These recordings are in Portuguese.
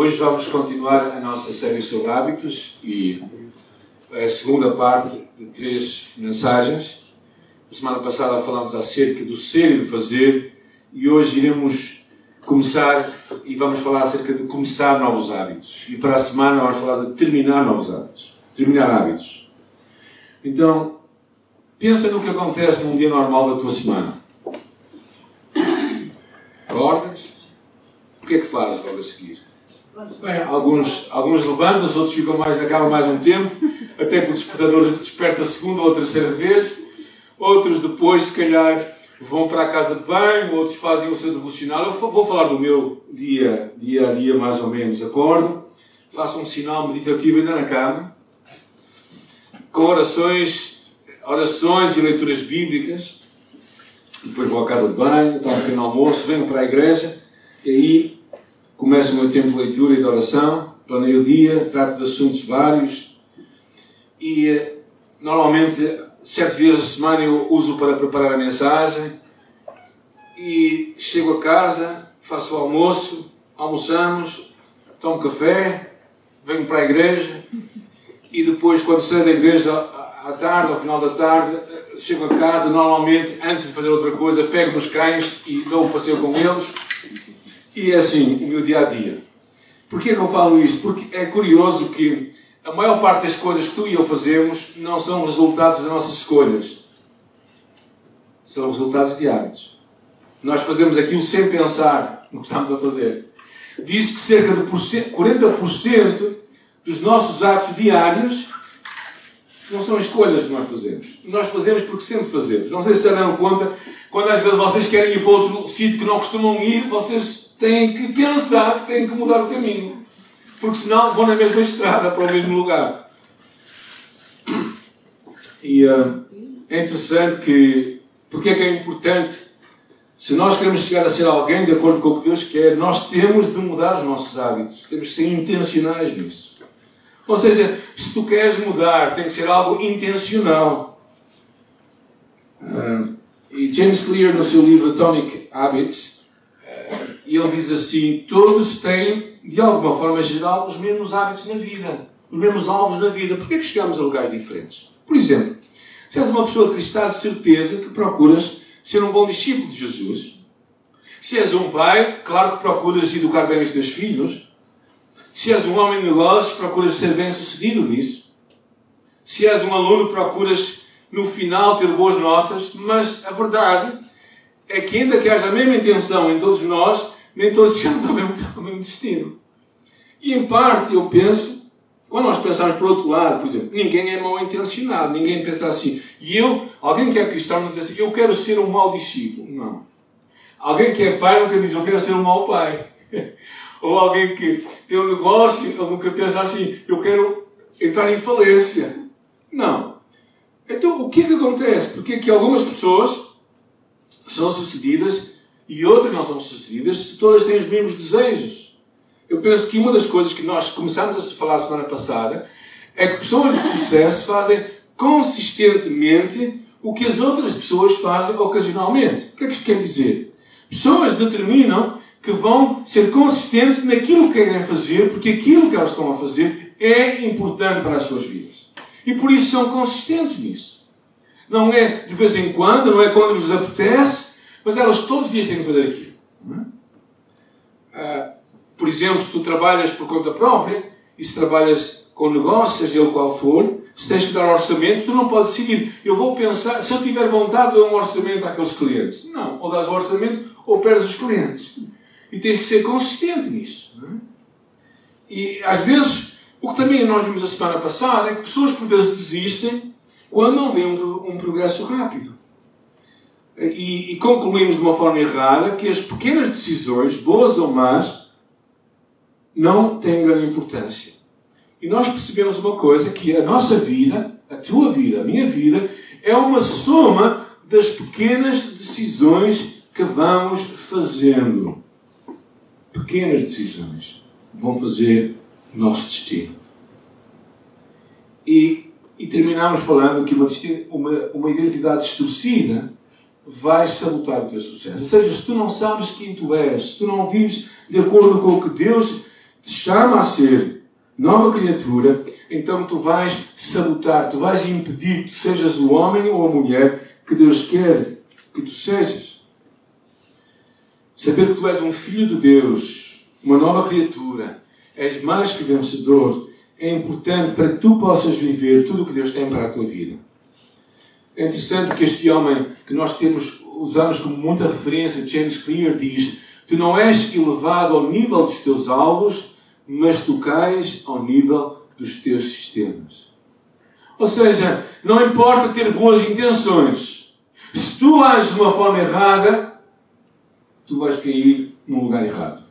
Hoje vamos continuar a nossa série sobre hábitos e a segunda parte de três mensagens. A semana passada falámos acerca do ser e do fazer e hoje iremos começar e vamos falar acerca de começar novos hábitos. E para a semana vamos falar de terminar novos hábitos. Terminar hábitos. Então, pensa no que acontece num dia normal da tua semana. Acordas? O que é que fazes logo a seguir? Bem, alguns, alguns levantam-se, outros ficam mais, acabam mais um tempo, até que o despertador desperta a segunda ou a terceira vez. Outros depois, se calhar, vão para a casa de banho, outros fazem o seu devocional. Eu vou falar do meu dia, dia a dia, mais ou menos. Acordo, faço um sinal meditativo ainda na cama, com orações, orações e leituras bíblicas. Depois vou à casa de banho, tomo um pequeno almoço, venho para a igreja e aí Começo o meu tempo de leitura e de oração, planeio o dia, trato de assuntos vários e eh, normalmente sete vezes a semana eu uso para preparar a mensagem e chego a casa, faço o almoço, almoçamos, tomo café, venho para a igreja e depois quando saio da igreja à tarde, ao final da tarde, eh, chego a casa, normalmente antes de fazer outra coisa, pego nos cães e dou um passeio com eles e é assim o meu dia a dia. Porquê que eu falo isto? Porque é curioso que a maior parte das coisas que tu e eu fazemos não são resultados das nossas escolhas. São resultados de hábitos. Nós fazemos aquilo sem pensar no que estamos a fazer. Diz que cerca de 40% dos nossos atos diários não são escolhas que nós fazemos. Nós fazemos porque sempre fazemos. Não sei se se deram conta, quando às vezes vocês querem ir para outro sítio que não costumam ir, vocês têm que pensar que têm que mudar o caminho. Porque senão vão na mesma estrada para o mesmo lugar. E uh, é interessante que. Porque é que é importante? Se nós queremos chegar a ser alguém de acordo com o que Deus quer, nós temos de mudar os nossos hábitos. Temos de ser intencionais nisso. Ou seja, se tu queres mudar, tem que ser algo intencional. Uh, e James Clear, no seu livro Atomic Habits, e ele diz assim: todos têm, de alguma forma geral, os mesmos hábitos na vida, os mesmos alvos na vida. Porquê é que chegamos a lugares diferentes? Por exemplo, se és uma pessoa cristã, de certeza que procuras ser um bom discípulo de Jesus. Se és um pai, claro que procuras educar bem os teus filhos. Se és um homem de negócios, procuras ser bem sucedido nisso. Se és um aluno, procuras no final ter boas notas, mas a verdade é que, ainda que haja a mesma intenção em todos nós, nem todos chegam ao mesmo, ao mesmo destino. E em parte eu penso, quando nós pensamos por outro lado, por exemplo, ninguém é mal intencionado, ninguém pensa assim. E eu, alguém que é cristão, não diz assim, eu quero ser um mau discípulo. Não. Alguém que é pai nunca diz, eu quero ser um mau pai. Ou alguém que tem um negócio, ele nunca pensa assim, eu quero entrar em falência. Não. Então, o que é que acontece? Porque é que algumas pessoas são sucedidas e outras não são sucedidas se todas têm os mesmos desejos. Eu penso que uma das coisas que nós começamos a falar semana passada é que pessoas de sucesso fazem consistentemente o que as outras pessoas fazem ocasionalmente. O que é que isto quer dizer? Pessoas determinam que vão ser consistentes naquilo que querem fazer, porque aquilo que elas estão a fazer é importante para as suas vidas. E por isso são consistentes nisso. Não é de vez em quando, não é quando lhes apetece, mas elas todos os dias têm que fazer aquilo. Ah, por exemplo, se tu trabalhas por conta própria e se trabalhas com negócio, seja ele qual for, se tens que dar orçamento, tu não podes decidir. Eu vou pensar, se eu tiver vontade, dou um orçamento àqueles clientes. Não, ou dás o orçamento ou perdes os clientes. E tens que ser consistente nisso. E às vezes, o que também nós vimos a semana passada é que pessoas por vezes desistem quando não vêem um progresso rápido e, e concluímos de uma forma errada que as pequenas decisões, boas ou más, não têm grande importância. E nós percebemos uma coisa, que a nossa vida, a tua vida, a minha vida, é uma soma das pequenas decisões que vamos fazendo. Pequenas decisões vão fazer nosso destino. E, e terminamos falando que uma, uma, uma identidade distorcida vais sabotar o teu sucesso. Ou seja, se tu não sabes quem tu és, se tu não vives de acordo com o que Deus te chama a ser nova criatura, então tu vais sabotar, tu vais impedir que tu sejas o homem ou a mulher que Deus quer que tu sejas. Saber que tu és um filho de Deus, uma nova criatura, és mais que vencedor, é importante para que tu possas viver tudo o que Deus tem para a tua vida. É interessante que este homem que nós temos, usamos como muita referência, James Clear, diz: Tu não és elevado ao nível dos teus alvos, mas tu cais ao nível dos teus sistemas. Ou seja, não importa ter boas intenções, se tu ages de uma forma errada, tu vais cair num lugar errado.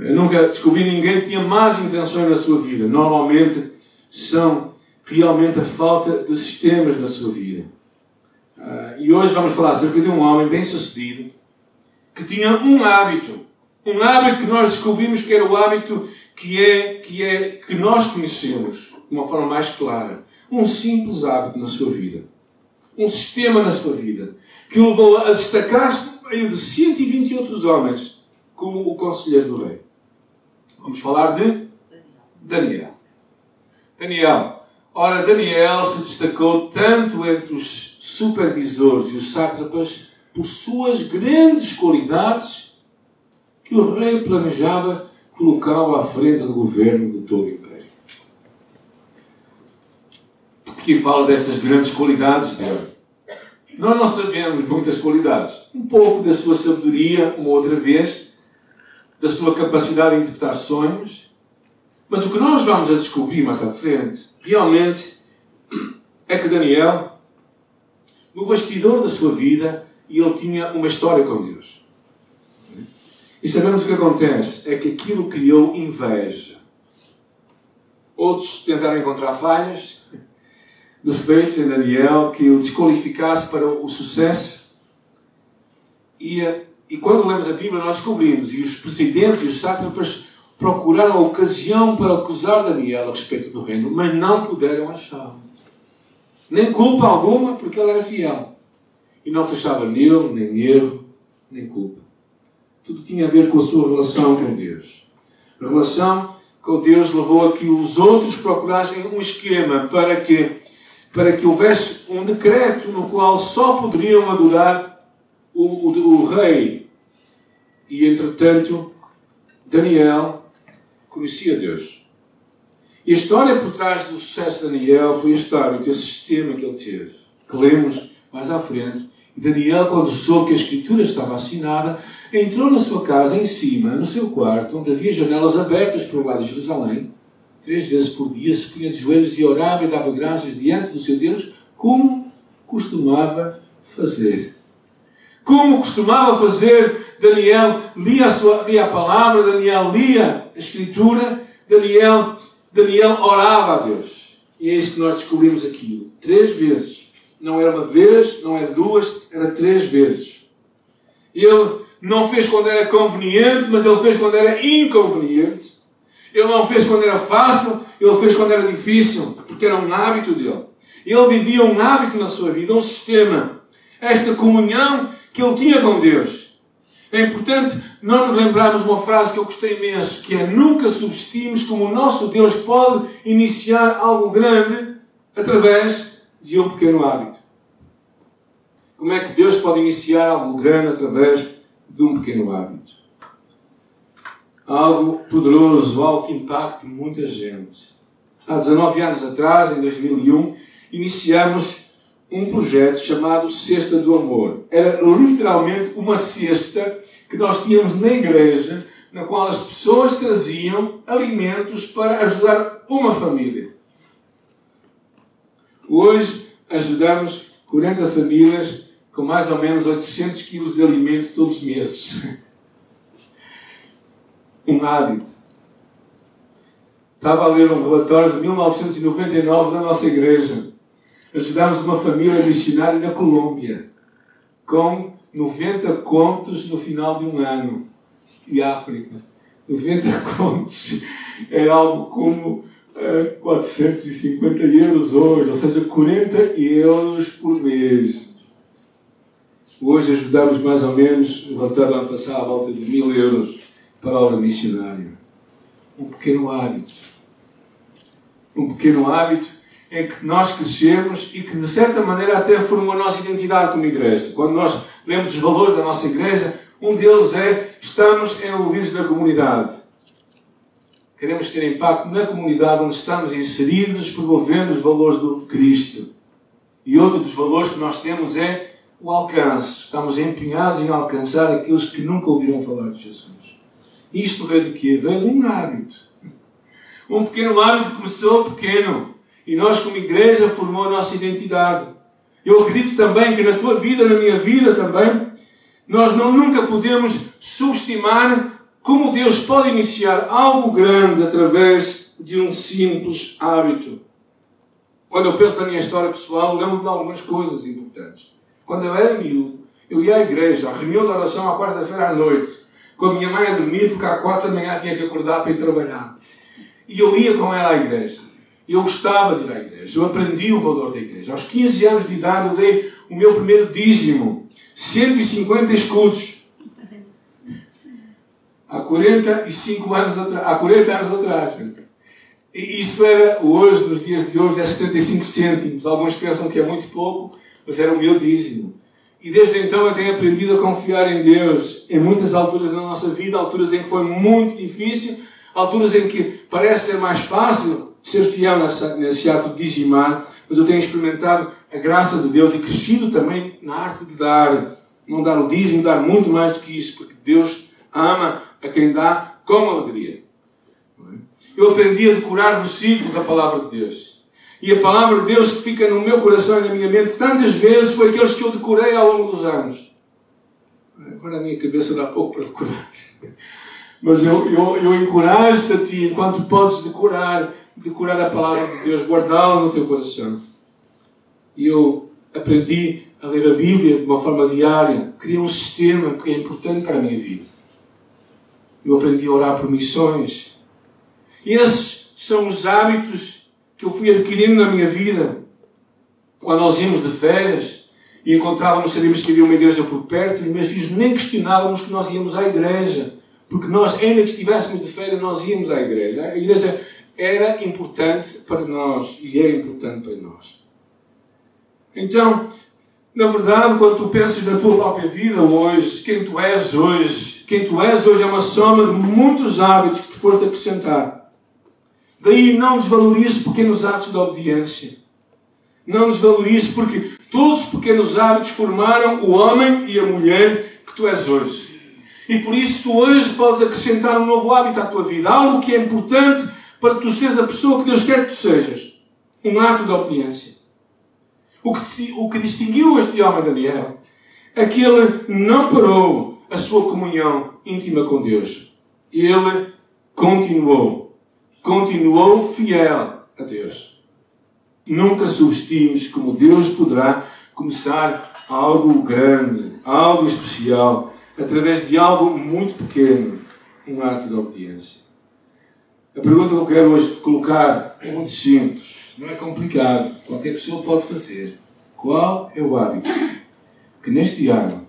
Eu nunca descobri ninguém que tinha más intenções na sua vida. Normalmente são realmente a falta de sistemas na sua vida. Uh, e hoje vamos falar acerca de um homem bem sucedido que tinha um hábito um hábito que nós descobrimos que era o hábito que é que é que nós conhecemos de uma forma mais clara. Um simples hábito na sua vida. Um sistema na sua vida. Que o levou a destacar-se meio de 120 outros homens como o conselheiro do rei. Vamos falar de Daniel. Daniel. Ora, Daniel se destacou tanto entre os supervisores e os sátrapas por suas grandes qualidades que o rei planejava colocá-lo à frente do governo de todo o Império. Porque fala destas grandes qualidades dele. Nós não sabemos muitas qualidades. Um pouco da sua sabedoria, uma outra vez, da sua capacidade de interpretar sonhos. Mas o que nós vamos a descobrir mais à frente, realmente, é que Daniel, no bastidor da sua vida, ele tinha uma história com Deus. E sabemos o que acontece? É que aquilo criou inveja. Outros tentaram encontrar falhas, defeitos em Daniel que o desqualificasse para o sucesso. E, e quando lemos a Bíblia, nós descobrimos, e os presidentes e os sátrapas procuraram a ocasião para acusar Daniel a respeito do reino, mas não puderam achá-lo. Nem culpa alguma, porque ele era fiel. E não se achava nele, nem erro, nem culpa. Tudo tinha a ver com a sua relação com Deus. A relação com Deus levou a que os outros procurassem um esquema para que, para que houvesse um decreto no qual só poderiam adorar o, o, o rei. E, entretanto, Daniel conhecia Deus. E a história por trás do sucesso de Daniel foi a história desse sistema que ele teve, que lemos mais à frente. E Daniel, quando soube que a escritura estava assinada, entrou na sua casa, em cima, no seu quarto, onde havia janelas abertas para o lado de Jerusalém. Três vezes por dia se punha de joelhos e orava e dava graças diante do seu Deus, como costumava fazer. Como costumava fazer, Daniel lia a, sua, lia a palavra, Daniel lia a Escritura, Daniel, Daniel orava a Deus. E é isso que nós descobrimos aqui. Três vezes. Não era uma vez, não era duas, era três vezes. Ele não fez quando era conveniente, mas ele fez quando era inconveniente. Ele não fez quando era fácil, ele fez quando era difícil, porque era um hábito dele. Ele vivia um hábito na sua vida, um sistema. Esta comunhão que ele tinha com Deus. É importante não nos lembrarmos uma frase que eu gostei imenso, que é nunca subestimes como o nosso Deus pode iniciar algo grande através de um pequeno hábito. Como é que Deus pode iniciar algo grande através de um pequeno hábito. Algo poderoso, algo que impacte muita gente. Há 19 anos atrás, em 2001, iniciamos um projeto chamado Cesta do Amor. Era literalmente uma cesta que nós tínhamos na igreja, na qual as pessoas traziam alimentos para ajudar uma família. Hoje ajudamos 40 famílias com mais ou menos 800 quilos de alimento todos os meses. Um hábito. Estava a ler um relatório de 1999 da nossa igreja. Ajudámos uma família missionária na Colômbia, com 90 contos no final de um ano. E África. 90 contos. Era algo como uh, eh, 450 euros hoje, ou seja, 40 euros por mês. Hoje ajudamos mais ou menos, o relatório ano passado, à volta de mil euros para a obra missionária. um pequeno hábito. Um pequeno hábito em que nós crescemos e que, de certa maneira, até formou a nossa identidade como igreja. Quando nós lemos os valores da nossa igreja, um deles é estamos envolvidos na comunidade. Queremos ter impacto na comunidade onde estamos inseridos, promovendo os valores do Cristo. E outro dos valores que nós temos é o alcance. Estamos empenhados em alcançar aqueles que nunca ouviram falar de Jesus. Isto veio de quê? Veio de um hábito. Um pequeno hábito começou pequeno. E nós, como igreja, formou a nossa identidade. Eu acredito também que na tua vida, na minha vida também, nós não, nunca podemos subestimar como Deus pode iniciar algo grande através de um simples hábito. Quando eu penso na minha história pessoal, lembro-me de algumas coisas importantes. Quando eu era miúdo, eu ia à igreja, à reunião de oração à quarta-feira à noite, com a minha mãe a dormir, porque às quatro da manhã tinha que acordar para ir trabalhar. E eu ia com ela à igreja. Eu gostava de ir à igreja. Eu aprendi o valor da igreja. Aos 15 anos de idade, eu dei o meu primeiro dízimo. 150 escudos. Há 45 anos atrás. Há 40 anos atrás, gente. E isso era, hoje, nos dias de hoje, é 75 cêntimos. Alguns pensam que é muito pouco, mas era o meu dízimo. E desde então eu tenho aprendido a confiar em Deus em muitas alturas da nossa vida, alturas em que foi muito difícil, alturas em que parece ser mais fácil ser fiel nessa, nesse ato de dizimar, mas eu tenho experimentado a graça de Deus e crescido também na arte de dar. Não dar o dízimo, dar muito mais do que isso, porque Deus ama a quem dá com alegria. Eu aprendi a decorar versículos a palavra de Deus. E a palavra de Deus que fica no meu coração e na minha mente tantas vezes foi aqueles que eu decorei ao longo dos anos. Agora a minha cabeça dá pouco para decorar. Mas eu, eu, eu encorajo-te a ti, enquanto podes decorar, decorar a palavra de Deus, guardá-la no teu coração. E eu aprendi a ler a Bíblia de uma forma diária, criei um sistema que é importante para a minha vida. Eu aprendi a orar por missões. E esses são os hábitos que eu fui adquirindo na minha vida. Quando nós íamos de férias e encontrávamos, sabíamos que havia uma igreja por perto, e meus filhos nem questionávamos que nós íamos à igreja. Porque nós, ainda que estivéssemos de férias, nós íamos à igreja. A igreja era importante para nós e é importante para nós. Então, na verdade, quando tu pensas na tua própria vida hoje, quem tu és hoje, quem tu és hoje é uma soma de muitos hábitos que te foram acrescentar. Daí não desvalorizes pequenos atos de obediência. Não desvalorizes porque todos os pequenos hábitos formaram o homem e a mulher que tu és hoje. E por isso tu hoje podes acrescentar um novo hábito à tua vida. Algo que é importante para que tu sejas a pessoa que Deus quer que tu sejas. Um ato de obediência. O que, o que distinguiu este homem Daniel é que ele não parou a sua comunhão íntima com Deus. Ele continuou. Continuou fiel a Deus. Nunca subestimes como Deus poderá começar algo grande, algo especial, através de algo muito pequeno, um ato de obediência. A pergunta que eu quero hoje colocar é muito simples. Não é complicado. Qualquer pessoa pode fazer. Qual é o hábito que neste ano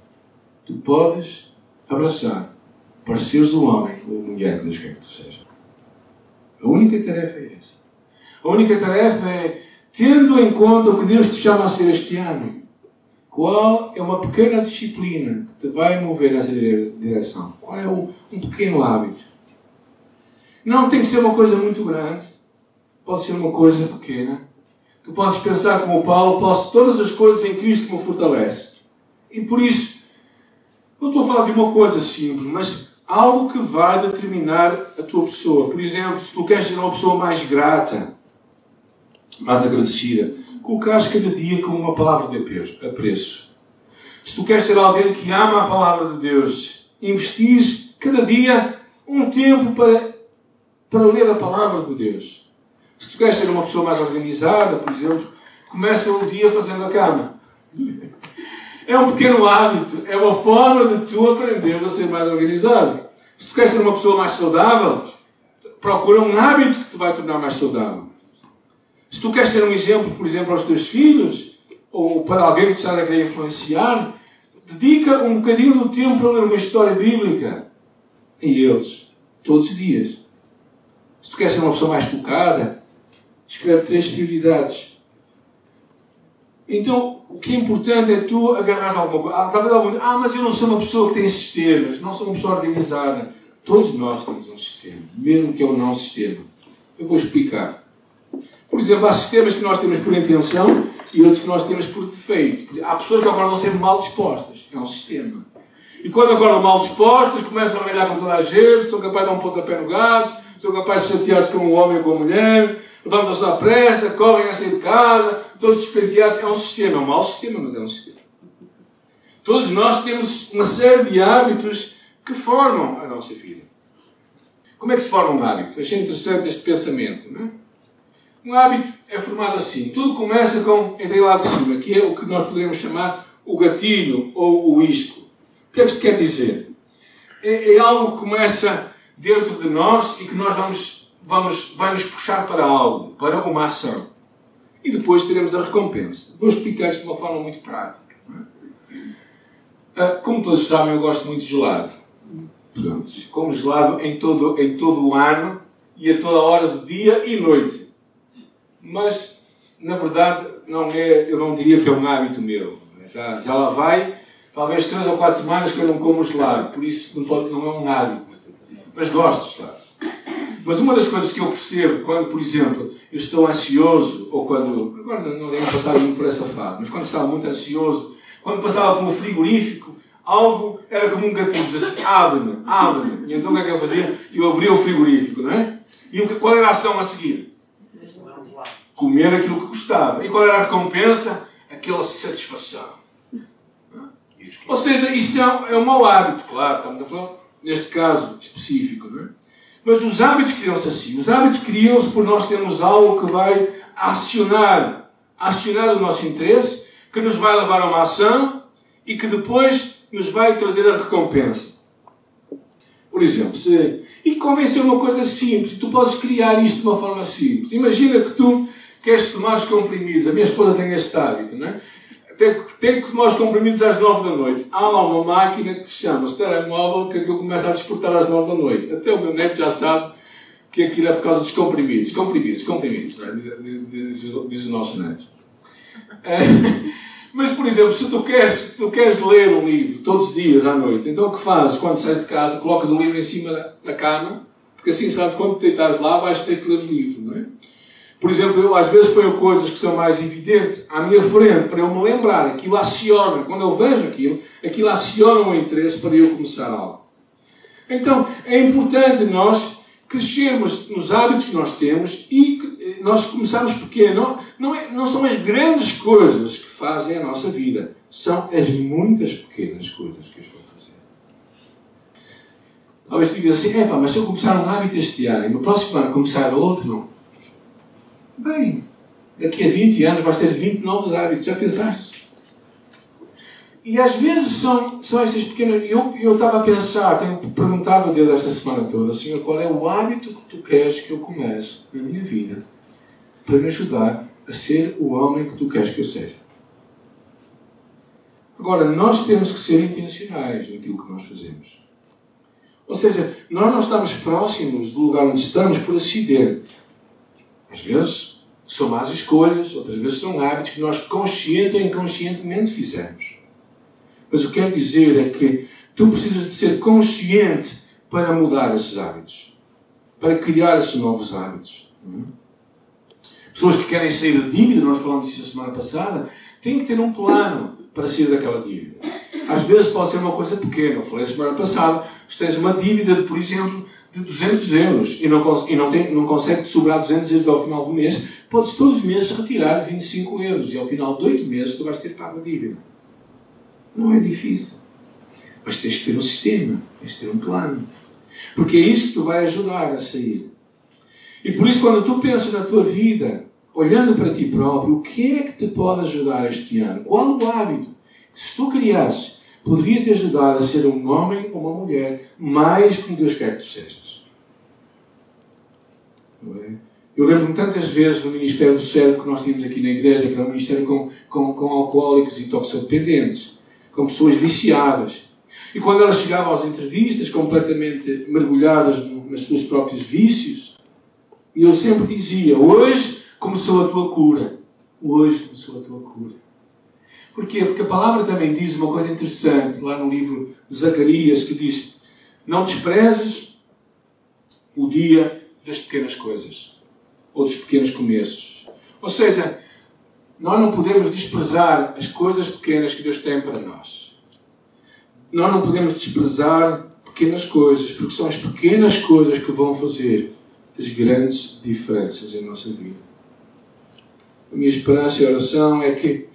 tu podes abraçar para seres o homem ou a mulher que Deus quer que tu seja? A única tarefa é essa. A única tarefa é, tendo em conta o que Deus te chama a ser este ano, qual é uma pequena disciplina que te vai mover nessa direção? Qual é um pequeno hábito? Não tem que ser uma coisa muito grande pode ser uma coisa pequena. Tu podes pensar como Paulo, posso todas as coisas em Cristo que me fortalece. E por isso, não estou a falar de uma coisa simples, mas algo que vai determinar a tua pessoa. Por exemplo, se tu queres ser uma pessoa mais grata, mais agradecida, colocares cada dia com uma palavra de apreço. Se tu queres ser alguém que ama a palavra de Deus, investir cada dia um tempo para, para ler a palavra de Deus. Se tu queres ser uma pessoa mais organizada, por exemplo, começa o dia fazendo a cama. É um pequeno hábito, é uma forma de tu aprender a ser mais organizado. Se tu queres ser uma pessoa mais saudável, procura um hábito que te vai tornar mais saudável. Se tu queres ser um exemplo, por exemplo, aos teus filhos, ou para alguém que te está a querer influenciar, dedica um bocadinho do tempo para ler uma história bíblica. E eles, todos os dias. Se tu queres ser uma pessoa mais focada, escreve três prioridades. Então, o que é importante é tu agarrares alguma coisa. Ah, talvez algum ah, mas eu não sou uma pessoa que tem sistemas, não sou uma pessoa organizada. Todos nós temos um sistema, mesmo que é um não sistema. Eu vou explicar. Por exemplo, há sistemas que nós temos por intenção e outros que nós temos por defeito. Há pessoas que acordam sempre mal dispostas. É um sistema. E quando acordam mal dispostas, começam a ganhar com toda a gente, são capazes de dar um pontapé no gato, são capazes de chatear-se com um homem ou com uma mulher, levantam-se à pressa, correm a sair de casa, todos despenteados. É um sistema, é um mau sistema, mas é um sistema. Todos nós temos uma série de hábitos que formam a nossa vida. Como é que se forma um hábito? Achei interessante este pensamento. Não é? Um hábito é formado assim. Tudo começa com a ideia lá de cima, que é o que nós poderíamos chamar o gatilho ou o isco. O que é que isto quer dizer? É, é algo que começa dentro de nós e que nós vamos, vamos, vai nos puxar para algo, para uma ação. E depois teremos a recompensa. Vou explicar isto de uma forma muito prática. É? Ah, como todos sabem, eu gosto muito de gelado. Pronto, como gelado em todo, em todo o ano e a toda hora do dia e noite. Mas, na verdade, não é, eu não diria que é um hábito meu. Já, já lá vai, talvez três ou quatro semanas que eu não como gelado. Por isso não, pode, não é um hábito. Mas gosto gelado. Mas uma das coisas que eu percebo quando, por exemplo, eu estou ansioso, ou quando. Agora não tenho passado muito por essa fase, mas quando estava muito ansioso, quando passava pelo frigorífico, algo era como um gatilho, dizia assim: abre-me, abre-me. E então o que é que eu fazia? Eu abria o frigorífico, não é? E qual era a ação a seguir? Comer aquilo que gostava. E qual era a recompensa? Aquela satisfação. Ou seja, isso é, é um mau hábito, claro, estamos a falar neste caso específico, não é? Mas os hábitos criam-se assim. Os hábitos criam-se por nós termos algo que vai acionar, acionar o nosso interesse, que nos vai levar a uma ação e que depois nos vai trazer a recompensa. Por exemplo, se, e convém ser uma coisa simples, tu podes criar isto de uma forma simples. Imagina que tu queres tomar os comprimidos. A minha esposa tem este hábito, não é? Tem, tem que tomar os comprimidos às 9 da noite. Há lá uma máquina que se chama telemóvel que eu começo a despertar às 9 da noite. Até o meu neto já sabe que aquilo é por causa dos comprimidos. Comprimidos, comprimidos, é? diz, diz, diz, diz, o nosso neto. É, mas, por exemplo, se tu, queres, se tu queres ler um livro todos os dias à noite, então o que fazes quando sais de casa? Colocas o livro em cima da cama, porque assim sabes quando te deitares lá vais ter que ler o livro, não é? Por exemplo, eu às vezes ponho coisas que são mais evidentes à minha frente para eu me lembrar. Aquilo aciona. Quando eu vejo aquilo, aquilo aciona o interesse para eu começar algo. Então, é importante nós crescermos nos hábitos que nós temos e nós começarmos pequeno. Não, não, é, não são as grandes coisas que fazem a nossa vida. São as muitas pequenas coisas que as vão fazer. Talvez tu digas assim, mas se eu começar um hábito este ano e no próximo ano começar outro, Bem, daqui a 20 anos vais ter 20 novos hábitos, já pensaste? E às vezes são, são esses pequenos. Eu, eu estava a pensar, tenho perguntado a Deus esta semana toda, Senhor, qual é o hábito que tu queres que eu comece na minha vida para me ajudar a ser o homem que tu queres que eu seja? Agora, nós temos que ser intencionais naquilo que nós fazemos. Ou seja, nós não estamos próximos do lugar onde estamos por acidente. Às vezes são más escolhas, outras vezes são hábitos que nós consciente ou inconscientemente fizemos. Mas o que quero dizer é que tu precisas de ser consciente para mudar esses hábitos, para criar esses novos hábitos. Pessoas que querem sair de dívida, nós falamos disso a semana passada, têm que ter um plano para sair daquela dívida. Às vezes pode ser uma coisa pequena. Eu falei a semana passada, se tens uma dívida de, por exemplo, de 200 euros e não, e não, tem, não consegue sobrar 200 euros ao final do mês, podes todos os meses retirar 25 euros e ao final de 8 meses tu vais ter pago a dívida. Não é difícil. Mas tens de ter um sistema, tens de ter um plano. Porque é isso que tu vai ajudar a sair. E por isso, quando tu pensas na tua vida, olhando para ti próprio, o que é que te pode ajudar este ano? Qual o hábito que se tu criasses poderia te ajudar a ser um homem ou uma mulher mais como Deus quer que tu sejas. É? Eu lembro-me tantas vezes no Ministério do Cérebro que nós tínhamos aqui na igreja, que era um ministério com, com, com alcoólicos e toxicodependentes, com pessoas viciadas. E quando elas chegavam às entrevistas completamente mergulhadas nas seus próprios vícios, eu sempre dizia: hoje começou a tua cura. Hoje começou a tua cura. Porquê? Porque a palavra também diz uma coisa interessante lá no livro de Zacarias que diz: Não desprezes o dia das pequenas coisas ou dos pequenos começos. Ou seja, nós não podemos desprezar as coisas pequenas que Deus tem para nós. Nós não podemos desprezar pequenas coisas, porque são as pequenas coisas que vão fazer as grandes diferenças em nossa vida. A minha esperança e oração é que,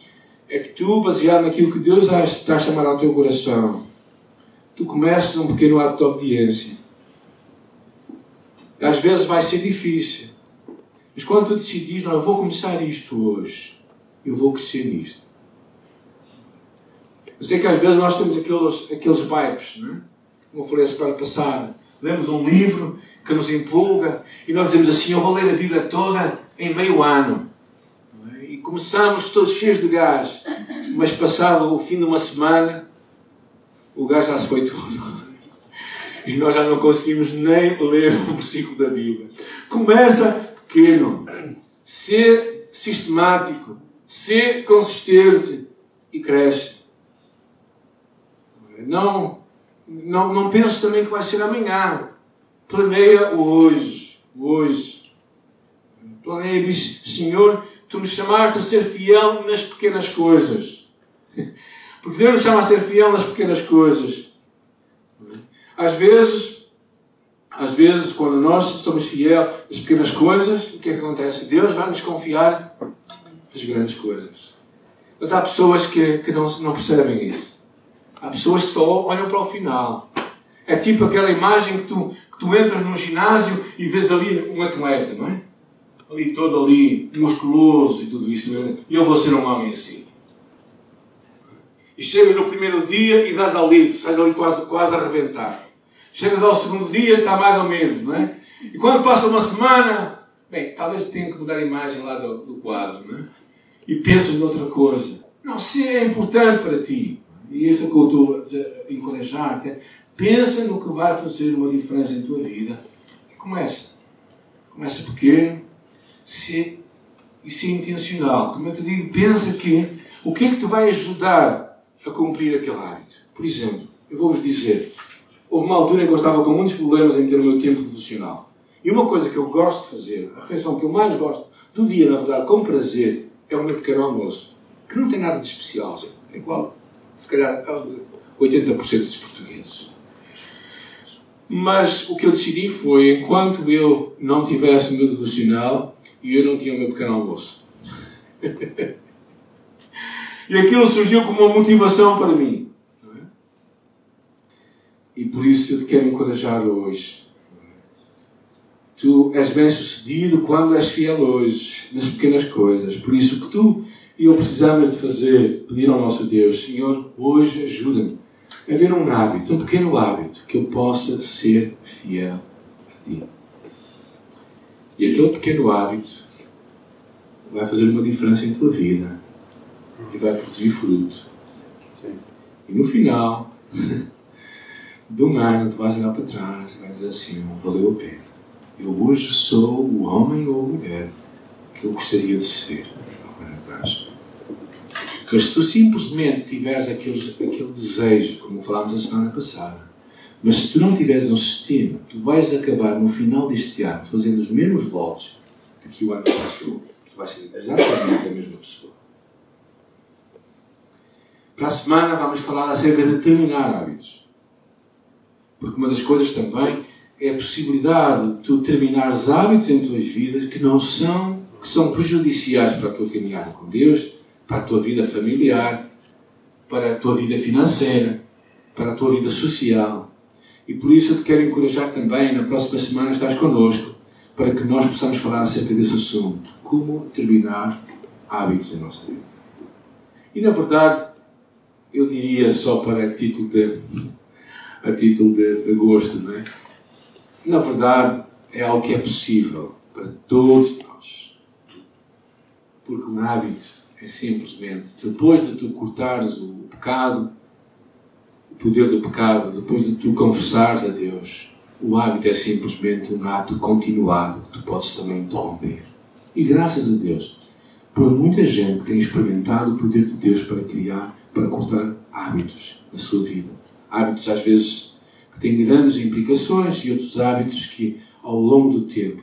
é que tu, baseado naquilo que Deus está a chamar ao teu coração, tu comeces um pequeno ato de obediência. Às vezes vai ser difícil, mas quando tu decidis, não, eu vou começar isto hoje, eu vou crescer nisto. Eu sei que às vezes nós temos aqueles, aqueles vibes, não é? como eu falei a semana passada. Lemos um livro que nos empolga e nós dizemos assim: Eu vou ler a Bíblia toda em meio ano. E começamos todos cheios de gás, mas passado o fim de uma semana, o gás já se foi todo. E nós já não conseguimos nem ler um versículo da Bíblia. Começa pequeno, ser sistemático, ser consistente e cresce. Não, não, não pense também que vai ser amanhã. Planeia hoje. Hoje. Planeia e diz: Senhor, tu me chamaste a ser fiel nas pequenas coisas. Porque Deus nos chama a ser fiel nas pequenas coisas. Às vezes, às vezes, quando nós somos fiel nas pequenas coisas, o que, é que acontece? Deus vai nos confiar as grandes coisas. Mas há pessoas que, que não, não percebem isso. Há pessoas que só olham para o final. É tipo aquela imagem que tu, que tu entras num ginásio e vês ali um atleta, não é? Ali todo ali, musculoso e tudo isso. É? E eu vou ser um homem assim. E chegas no primeiro dia e dás ao litro, sais ali quase, quase a arrebentar. Chegas ao segundo dia, está mais ou menos, não é? E quando passa uma semana, bem, talvez tenha que mudar a imagem lá do, do quadro, não é? E pensas noutra coisa. Não, se é importante para ti, e isto é que eu estou a encorajar-te, pensa no que vai fazer uma diferença em tua vida e começa. Começa pequeno se, e se intencional. Como eu te digo, pensa que o que é que te vai ajudar a cumprir aquele hábito. Por exemplo, eu vou-vos dizer, houve uma altura em que eu estava com muitos problemas em ter o meu tempo devocional. E uma coisa que eu gosto de fazer, a refeição que eu mais gosto do dia, na verdade, com prazer, é o meu pequeno almoço. Que não tem nada de especial, é igual se calhar 80% dos portugueses. Mas o que eu decidi foi, enquanto eu não tivesse o meu devocional, e eu não tinha o meu pequeno almoço. e aquilo surgiu como uma motivação para mim. E por isso eu te quero encorajar hoje. Tu és bem sucedido quando és fiel hoje, nas pequenas coisas. Por isso que tu e eu precisamos de fazer, pedir ao nosso Deus, Senhor, hoje ajuda-me a ver um hábito, um pequeno hábito, que eu possa ser fiel a Ti. E aquele pequeno hábito vai fazer uma diferença em tua vida e vai produzir fruto. E no final um ano, tu vais olhar para trás e vais dizer assim: valeu a pena. Eu hoje sou o homem ou a mulher que eu gostaria de ser. Mas se tu simplesmente tiveres aquele, aquele desejo, como falámos a semana passada, mas se tu não tiveres um sistema, tu vais acabar no final deste ano fazendo os mesmos votos de que o ano passou. Tu vais ser exatamente a mesma pessoa. Para a semana vamos falar acerca de terminar hábitos. Porque uma das coisas também é a possibilidade de tu terminares hábitos em tuas vidas que não são, que são prejudiciais para a tua caminhada com Deus para a tua vida familiar, para a tua vida financeira, para a tua vida social. E por isso eu te quero encorajar também, na próxima semana estás connosco, para que nós possamos falar acerca desse assunto. Como terminar hábitos em nossa vida. E na verdade, eu diria só para título de, a título de, de gosto, não é? Na verdade, é algo que é possível para todos nós. Porque um hábito é simplesmente, depois de tu cortares o pecado, o poder do pecado, depois de tu confessares a Deus, o hábito é simplesmente um ato continuado que tu podes também interromper. E graças a Deus, por muita gente que tem experimentado o poder de Deus para criar, para cortar hábitos na sua vida. Hábitos, às vezes, que têm grandes implicações e outros hábitos que, ao longo do tempo,